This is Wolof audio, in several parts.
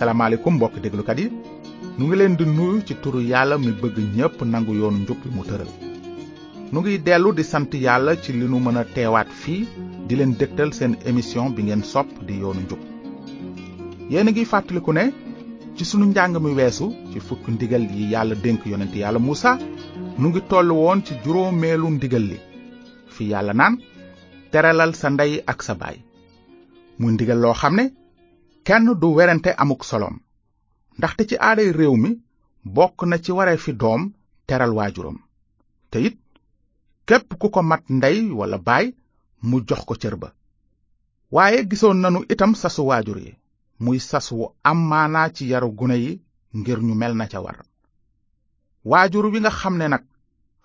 salaamaaleykum mbokk déglukat yi nu ngi leen di nuyu ci turu yàlla mi bëgg ñépp nangu yoonu njub bi mu tëral nu ngi dellu di sant yàlla ci li nu mën a teewaat fii di leen dégtal seen émission bi ngeen sopp di yoonu njub yéen a ngi fàttaliku ne ci sunu njàng mi weesu ci fukk ndigal yi yàlla dénk yonent yàlla Muusa nu ngi toll woon ci juróomeelu ndigal li fi yàlla naan teralal sa ndey ak sa baay mu ndigal loo xam ne kenn du werante amuk soloom ndaxte ci aaday réew mi bokk na ci waree fi doom teral waajuram te it képp ku ko mat ndey walla baay mu jox ko cër ba waaye gisoon nanu itam sasu waajur yi muy sas wu am maanaa ci yaru gune yi ngir ñu mel na ca war waajur wi nga xam ne nag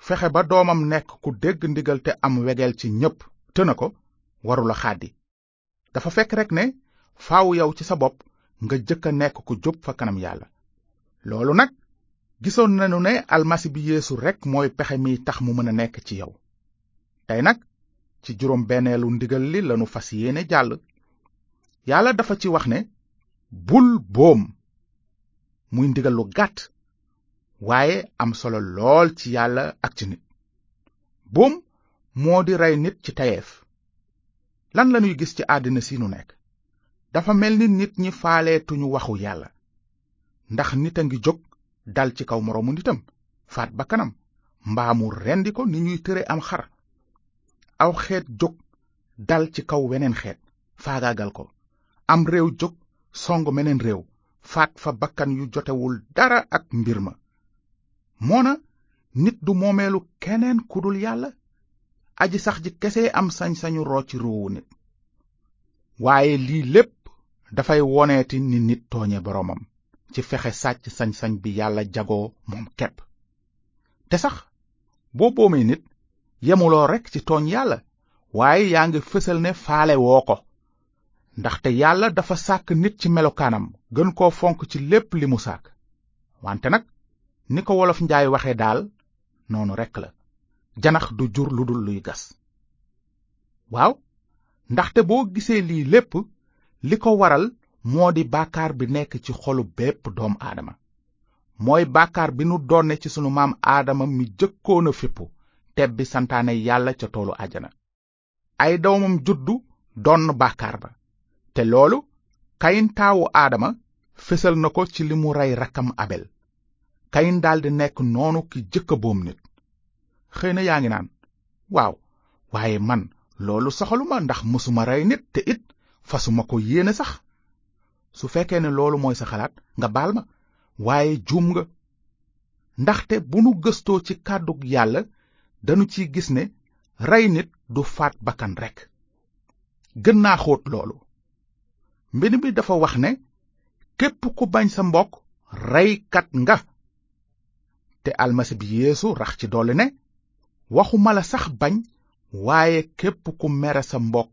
fexe ba doomam nekk ku dégg ndigal te am wegeel ci ñépp të na ko warula xàddi dafa fekk rek ne faaw yow ci sa bopp nga jëkk a nekk ku jub fa kanam yàlla loolu nag gisoon nañu ne almasi bi yeesu rekk mooy pexe mi tax mu mën a nekk ci yow tey nag ci juróom benneelu ndigal li lanu fas yéene jàll yàlla dafa ci wax ne bul boom muy ndigal lu gàtt waaye am solo lool ci yàlla ak ci nit boom moo di rey nit ci tayeef lan lanuy gis ci àddina si nu nekk dafa mel ni nit ñi faaleetuñu waxu yàlla ndax nit a ngi jóg dal ci kaw moroomu nitam faat ba kanam mbaa mu rendi ko ni ñuy tëre am xar aw xeet jóg dal ci kaw weneen xeet faagaagal ko am réew jóg song meneen réew faat fa bakkan yu jotewul dara ak mbir ma moona nit du moomeelu keneen ku dul yàlla aji sax ji kese am sañ-sañu rocci ruuwu nit waaye lii lépp dafay woneeti ni nit tooñe boroomam ci fexe sàcc sañ-sañ bi yàlla jagoo moom kepp te sax boo boomee nit yemuloo rekk ci tooñ yàlla waaye yaa ngi fësal ne faale woo ko ndaxte yàlla dafa sàkk nit ci melokaanam gën koo fonk ci lépp li mu sàkk wante nag ni ko wolof njaay waxe daal noonu rekk la janax du jur lu dul luy gas waaw ndaxte boo gisee lii lépp li ko waral moo di bàkkaar bi nekk ci xolu bépp doom aadama mooy bàkkaar bi nu donne ci sunu maam aadama mi jëkkoon a fippu tebbi santaane yàlla ca toolu àjjana ay doomam juddu donn bàkkaar ba te loolu kayin taawu aadama fésal na ko ci li mu rey rakkam abel kayin daldi nekk noonu ki jëkk a boom nit xëy na yaa ngi naan waaw waaye man loolu soxaluma ndax mësuma rey nit te it fasuma ko yéene sax su fekkee ne loolu mooy sa xalaat nga baal ma waaye juum nga ndaxte bu nu gëstoo ci kàddu yàlla danu ci gis ne rey nit du faat bakkan rekk gën naa xóot loolu mbind mi dafa wax ne képp ku bañ sa mbokk reykat nga te almasi bi yeesu rax ci dolli ne waxuma la sax bañ waaye képp ku mere sa mbokk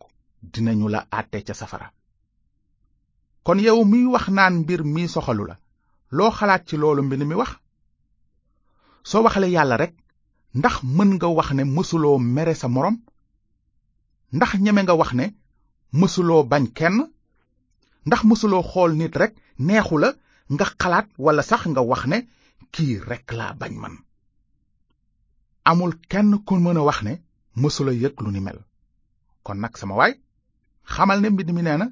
dinañu la àtte ca safara kon yow miy wax naan mbir mi soxalu la loo xalaat ci loolu mbind mi wax soo waxale yàlla rek ndax mën nga wax ne mësuloo mere sa moroom ndax ñeme nga wax ne mësuloo bañ kenn ndax mësuloo xool nit rekk neexu la nga xalaat walla sax nga wax ne kii rekk laa bañ man amul kenn ku mën a wax ne mësula yëg lu ni mel kon nag sama waay xamal ne mbind mi nee na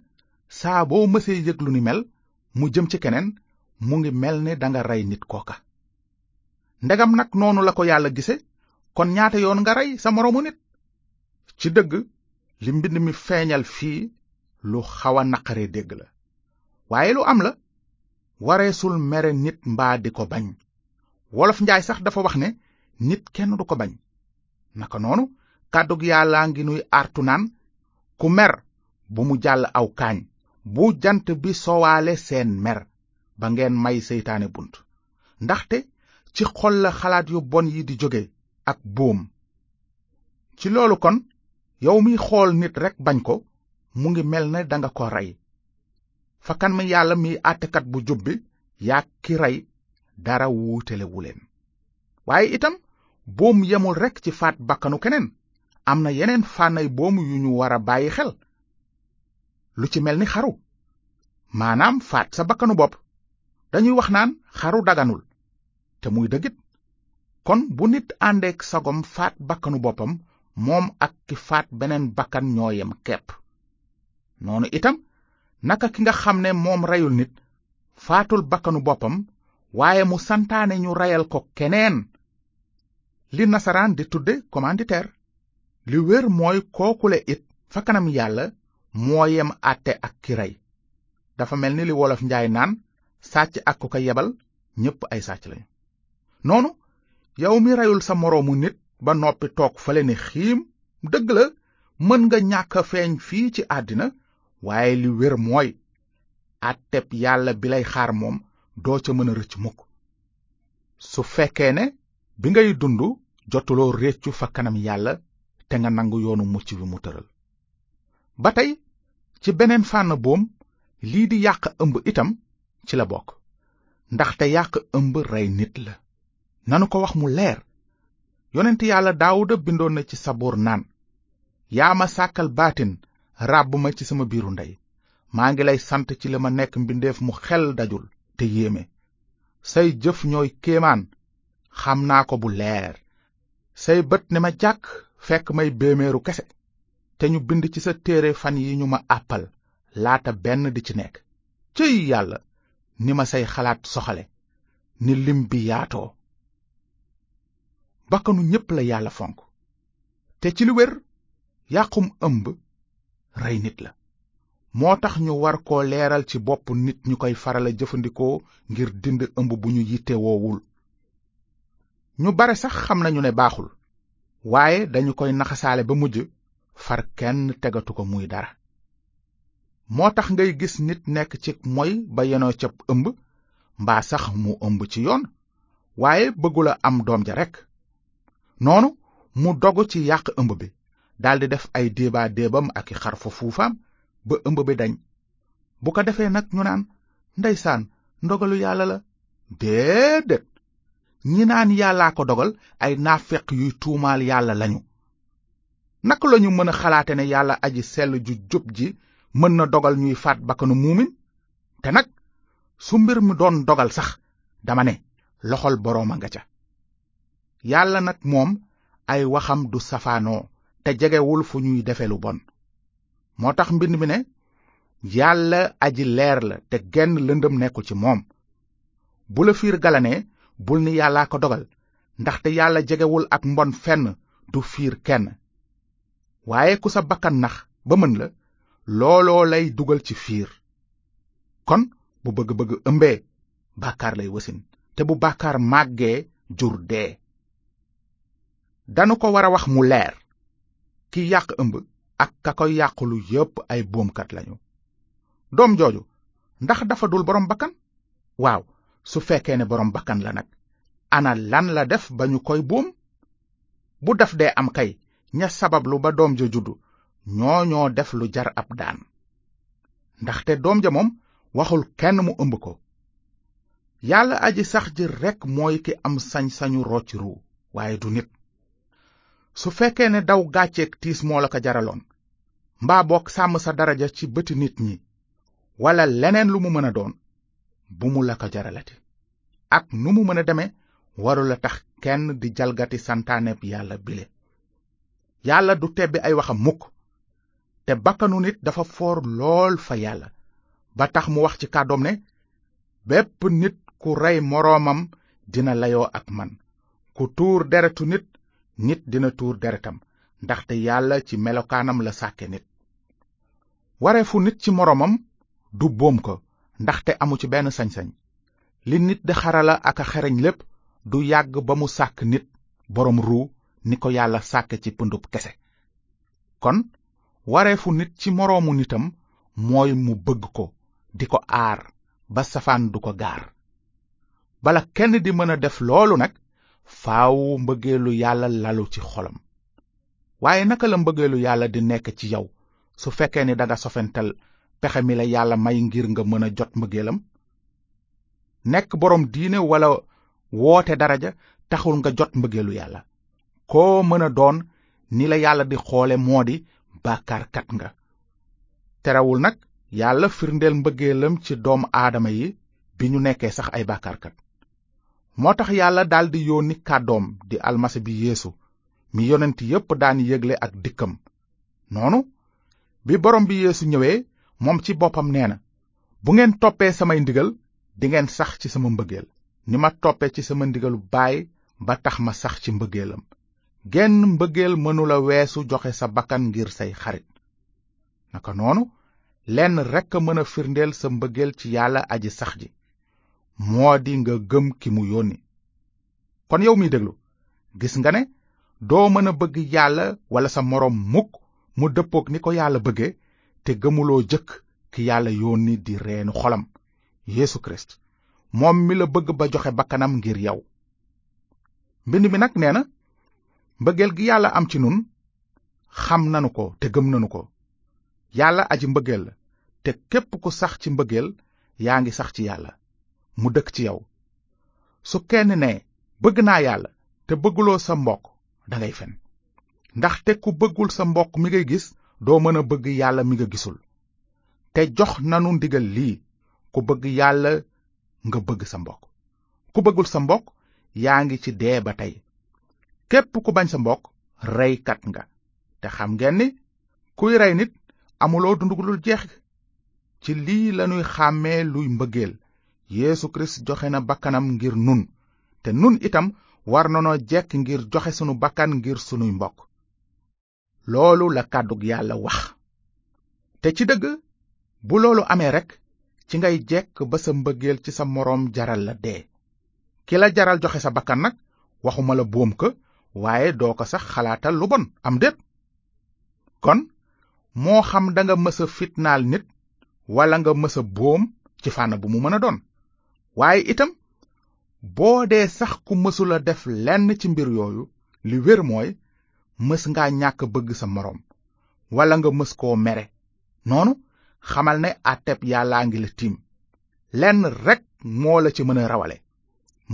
saa boo mësee yëg lu ni mel mu jëm ci keneen mu ngi mel ne danga rey nit kooka ndegam nag noonu la ko yàlla gise kon ñaata yoon nga rey sa moroomu nit ci dëgg li mbind mi feeñal fii lu xaw a naqaree dégg la waaye lu am la wareesul mere nit mbaa di ko bañ wolof njaay sax dafa wax ne nit kenn du ko bañ naka noonu kàddug yàllaa ngi nuy artu naan ku mer bu mu jàll aw kaañ bu jant bi sowaale seen mer ba ngeen may seytaane bunt ndaxte ci xol la xalaat yu bon yi di jóge ak bóom ci loolu kon yow mi xool nit rekk bañ ko mu ngi mel ne danga ko rey fa kan mi yàlla mi àttekat bu jub bi yaa ki rey dara wuutelewu leen waaye itam bóom yemul rekk ci faat bakkanu keneen am na yeneen fànnay bóom yu ñu war a bàyyi xel lu ci mel ni xaru maanaam faat sa bakkanu bopp dañuy wax naan xaru daganul te muy dëggit kon bu nit àndeek sagom faat bakkanu boppam moom ak ki faat beneen bakkan ñoo yem kepp noonu itam naka ki nga xam ne moom reyul nit faatul bakkanu boppam waaye mu santaane ñu reyal ko keneen li nasaraan di tudde commanditaar li wér mooy kookule it fa kanam yàlla moo yem àtte ak ki rey dafa mel ni li wolof njaay naan sàcc ak ku ko yebal ñépp ay sàcc lañu noonu yow mi reyul sa moroomu nit ba noppi toog fale ne xiim dëgg la mën nga ñàkk a feeñ fii ci àddina waaye li wér mooy àtteb yàlla bi lay xaar moom doo ca mën a rëcc mukk su fekkee ne bi ngay dund jotuloo réccu fa kanam yàlla te nga nangu yoonu mucc bi mu tëral ba tey ci beneen fànn boom lii di yàq ëmb itam ci la bokk ndaxte yàq ëmb rey nit la nanu ko wax mu leer yonent yàlla daawuda bindoon na ci saboor naan yaa ma sàkkal baatin ràbb ma ci sama biiru ndey maa ngi lay sant ci li ma nekk mbindeef mu xel dajul te yéeme say jëf ñooy kéemaan xam naa ko bu leer say bët ne ma jàkk fekk may béeméeru kese te ñu bind ci sa téere fan yi ñu ma àppal laata benn di ci nekk cëy yàlla ni ma say xalaat soxale ni lim bi yaatoo bakkanu ñépp la yàlla fonk te ci lu wér yàqum ëmb rey nit la moo tax ñu war ko leeral ci bopp nit ñu koy farala jëfandikoo ngir dind ëmb bu ñu yittewoowul ñu bare sax xam nañu ne baaxul waaye dañu koy naxasaale ba mujj far kenn tegatu ko muy dara moo tax ngay gis nit nekk ci moy ba yenoo cab ëmb mbaa sax mu ëmb ci yoon waaye bëggula am doom ja rekk noonu mu dogu ci yàq ëmb bi daldi def ay déebaa déebam ak i xar fa fuufaam ba ëmb bi dañ bu ko defee nag ñu naan ndeysaan ndogalu yàlla la déedéet ñi naan yàllaa ko dogal ay naafeq yuy tuumaal yàlla lañu naka lañu mën a xalaate ne yàlla aji sell ju jub ji mën na dogal ñuy faat bakkanu muumin te nag su mbir mu doon dogal sax dama ne loxol boroom a nga ca yàlla nag moom ay waxam du safaanoo te jegewul fu ñuy defe lu bon moo tax mbind mi ne yàlla aji leer la te genn lëndëm nekkul ci moom bu la fiir galanee bul ni yàllaa ko dogal ndaxte yàlla jegewul ak mbon fenn du fiir kenn waaye ku sa bakkan nax ba mën la looloo lay dugal ci fiir kon bu bëgg-bëgg ëmbee bàkkaar lay wasin te bu bàkkaar màggee jur dee danu ko war a wax mu leer ki yàq ëmb ak ka ko yàqulu yépp ay boomkat lañu doom jooju ndax dafa dul boroom bakkan waaw su fekkee ne boroom bakkan la nag ana lan la def ba ñu koy buum bu daf dee am kay ña sabablu ba doom ja juddu ñoo ñoo def lu jar ab daan ndaxte doom ja moom waxul kenn mu ëmb ko yàlla aji sax ji rekk mooy ki am sañ-sañu rocc ruu waaye du nit su fekkee ne daw gàcceeg tiis moo la ko jaraloon mbaa boog sàmm sa daraja ci bëti nit ñi walla leneen lu mu mën a doon bu mu la ko jaralati ak nu mu mën a demee warula tax kenn di jalgati santaaneb yàlla bile yàlla du tebbi ay waxam mukk te bakkanu nit dafa foor lool fa yàlla ba tax mu wax ci kàddoom ne bépp nit ku rey moroomam dina layoo ak man ku tuur deretu nit nit dina tuur deretam ndaxte yàlla ci melokaanam la sàkke nit wareefu nit ci moroomam du boom ko ndaxte amu ci benn sañ-sañ li nit di xarala ak a xereñ lépp du yàgg ba mu sàkk nit boroom ruu ni ko yàlla sàkk ci pëndub kese kon wareefu nit ci moroomu nitam mooy mu bëgg ko di ko aar ba safaan du ko gaar bala kenn di mën a def loolu nag faaw mbëggeelu yàlla lalu ci xolam waaye naka la mbëggeelu yàlla di nekk ci yow su fekkee ni danga sofental pexe mi la yàlla may ngir nga mën a jot mbëggeelam nekk boroom diine walla woote daraja taxul nga jot mbëggeelu yàlla koo mën a doon ni la yàlla di xoole moo di bàkkaarkat nga terewul nag yàlla firndeel mbëggeelam ci doom aadama yi bi ñu nekkee sax ay bàkkaarkat moo tax yàlla daldi yónni kàddoom di almasi bi yéesu mi yonent yépp daan yégle ak dikkam noonu bi borom bi yeesu ñëwee moom ci boppam nee na bu ngeen toppee samay ndigal dingeen sax ci sama mbëggeel ni ma toppe ci sama ndigalu baay ba tax ma sax ci mbëggeelam genn mbëggeel mënula weesu joxe sa bakkan ngir say xarit naka noonu lenn rekk a mën a firndeel sa mbëggeel ci yàlla aji sax ji moo di nga gëm ki mu yónni kon yow miy déglu gis nga ne doo mën a bëgg yàlla walla sa moroom mukk mu dëppook ni ko yàlla bëgge te gëmuloo jëkk ki yàlla yónni di reenu xolam Yeesu Kirist moom mi la bëgg ba joxe bakkanam ngir yow mbind mi nag nee na mbëggeel gi yàlla am ci nun xam nanu ko te gëm nanu ko yàlla aji mbëggeel la te képp ku sax ci mbëggeel yaa ngi sax ci yàlla mu dëkk ci yow su kenn ne bëgg naa yàlla te bëgguloo sa mbokk dangay fen ndaxte ku bëggul sa mbokk mi ngay gis doo mën a bëgg yàlla mi nga gisul te jox nanu ndigal lii ku bëgg yàlla nga bëgg sa mbokk ku bëggul sa mbokk yaa ngi ci dee ba tey képp ku bañ sa mbokk reykat nga te xam ngeen ni kuy rey nit amuloo dund gu dul jeex ci lii lanuy xàmmee luy mbëggeel Yeesu Kirist joxe na bakkanam ngir nun te nun itam war nanoo jekk ngir joxe sunu bakkan ngir sunuy mbokk loolu la kàddug yàlla wax te ci dëgg bu loolu amee rekk ci ngay jekk ba sa mbëggeel ci sa moroom jaral la dee ki la jaral joxe sa bakkan nag waxuma la boom ko waaye doo ko sax xalaatal lu bon am déet kon moo xam danga mës a fitnaal nit walla nga mës a bóom ci fànn bu mu mën a doon waaye itam boo dee sax ku mësula def lenn ci mbir yooyu li wér mooy mës ngaa ñàkk bëgg sa moroom walla nga mës koo mere noonu xamal ne àtteb yàllaa ngi la tiim lenn rekk moo la ci mën a rawale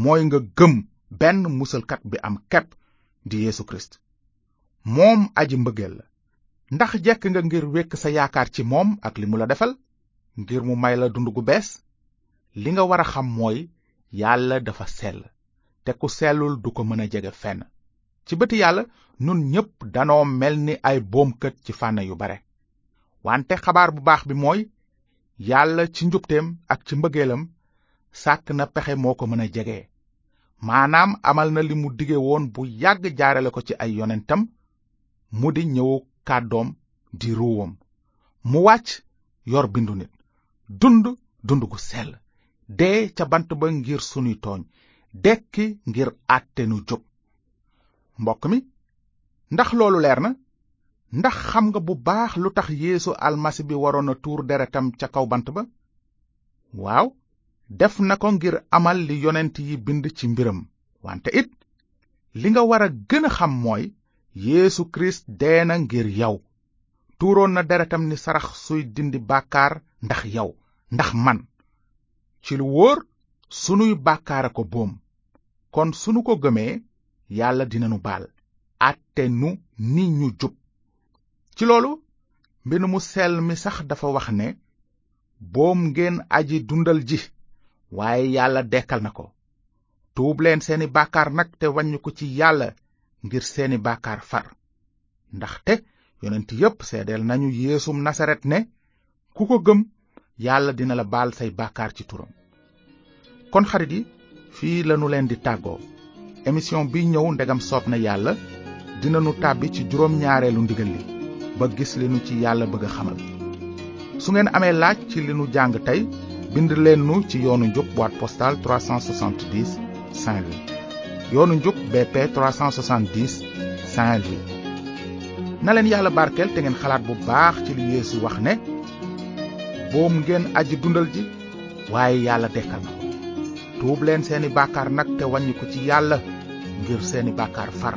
mooy nga gëm benn musalkat bi am kepp di Yeesu Kirist moom aji mbëggeel la ndax jekk nga ngir wekk sa yaakaar ci moom ak li mu la defal ngir mu may la dund gu bees li nga war a xam mooy yàlla dafa sell te ku sellul du ko mën a jege fenn ci bëti yàlla nun ñépp danoo mel ni ay boomkat ci fànn yu bare wante xabaar bu baax bi mooy yàlla ci njubteem ak ci mbëggeelam sàkk na pexe moo ko mën a jege maanaam amal na li mu dige woon bu yàgg jaarale ko ci ay yonentam mu di ñëwu kàddoom di ruuwam mu wàcc yor bindu nit dund dund gu sell dee ca bant ba ngir sunuy tooñ dekki ngir àtte nu jóg mbokk mi ndax loolu leer na ndax xam nga bu baax lu tax yéesu almasi bi waroon a tuur deretam ca kaw bant ba waaw def na ko ngir amal li yonent yi bind ci mbiram wante it li nga war a gën a xam mooy yéesu Kirist dee na ngir yow tuuroon na deretam ni sarax suy dindi bàkkaar ndax yow ndax man ci lu wóor sunuy bàkkaar a ko boom kon sunu ko gëmee yàlla dina nu baal àtte nu ni ñu jub ci loolu mbind mu sell mi sax dafa wax ne boom ngeen aji dundal ji waaye yàlla dekkal na ko tuub leen seeni bàkkaar nag te waññ ko ci yàlla ngir seeni bàkkaar far ndaxte yonent yépp seedeel nañu yeesum nasaret ne ku ko gëm yàlla dina la baal say bàkkaar ci turam kon xarit yi fii lanu leen di tàggoo émission bi ñëw ndegam soob na yàlla dinanu tàbbi ci juróom ñaareelu ndigal li ba gis li nu ci yàlla bëgg a xamal su ngeen amee laaj ci li nu jàng tey bind leen nu ci yoonu njub boîte postale 370 Saint-Louis yoonu njub BP 370 Saint-Louis na leen yàlla barkeel te ngeen xalaat bu baax ci li Yeesu wax ne boom ngeen aji dundal ji waaye yàlla dekkal na ko tuub leen seeni bàkkaar nag te wàññi ko ci yàlla ngir seeni bàkkaar far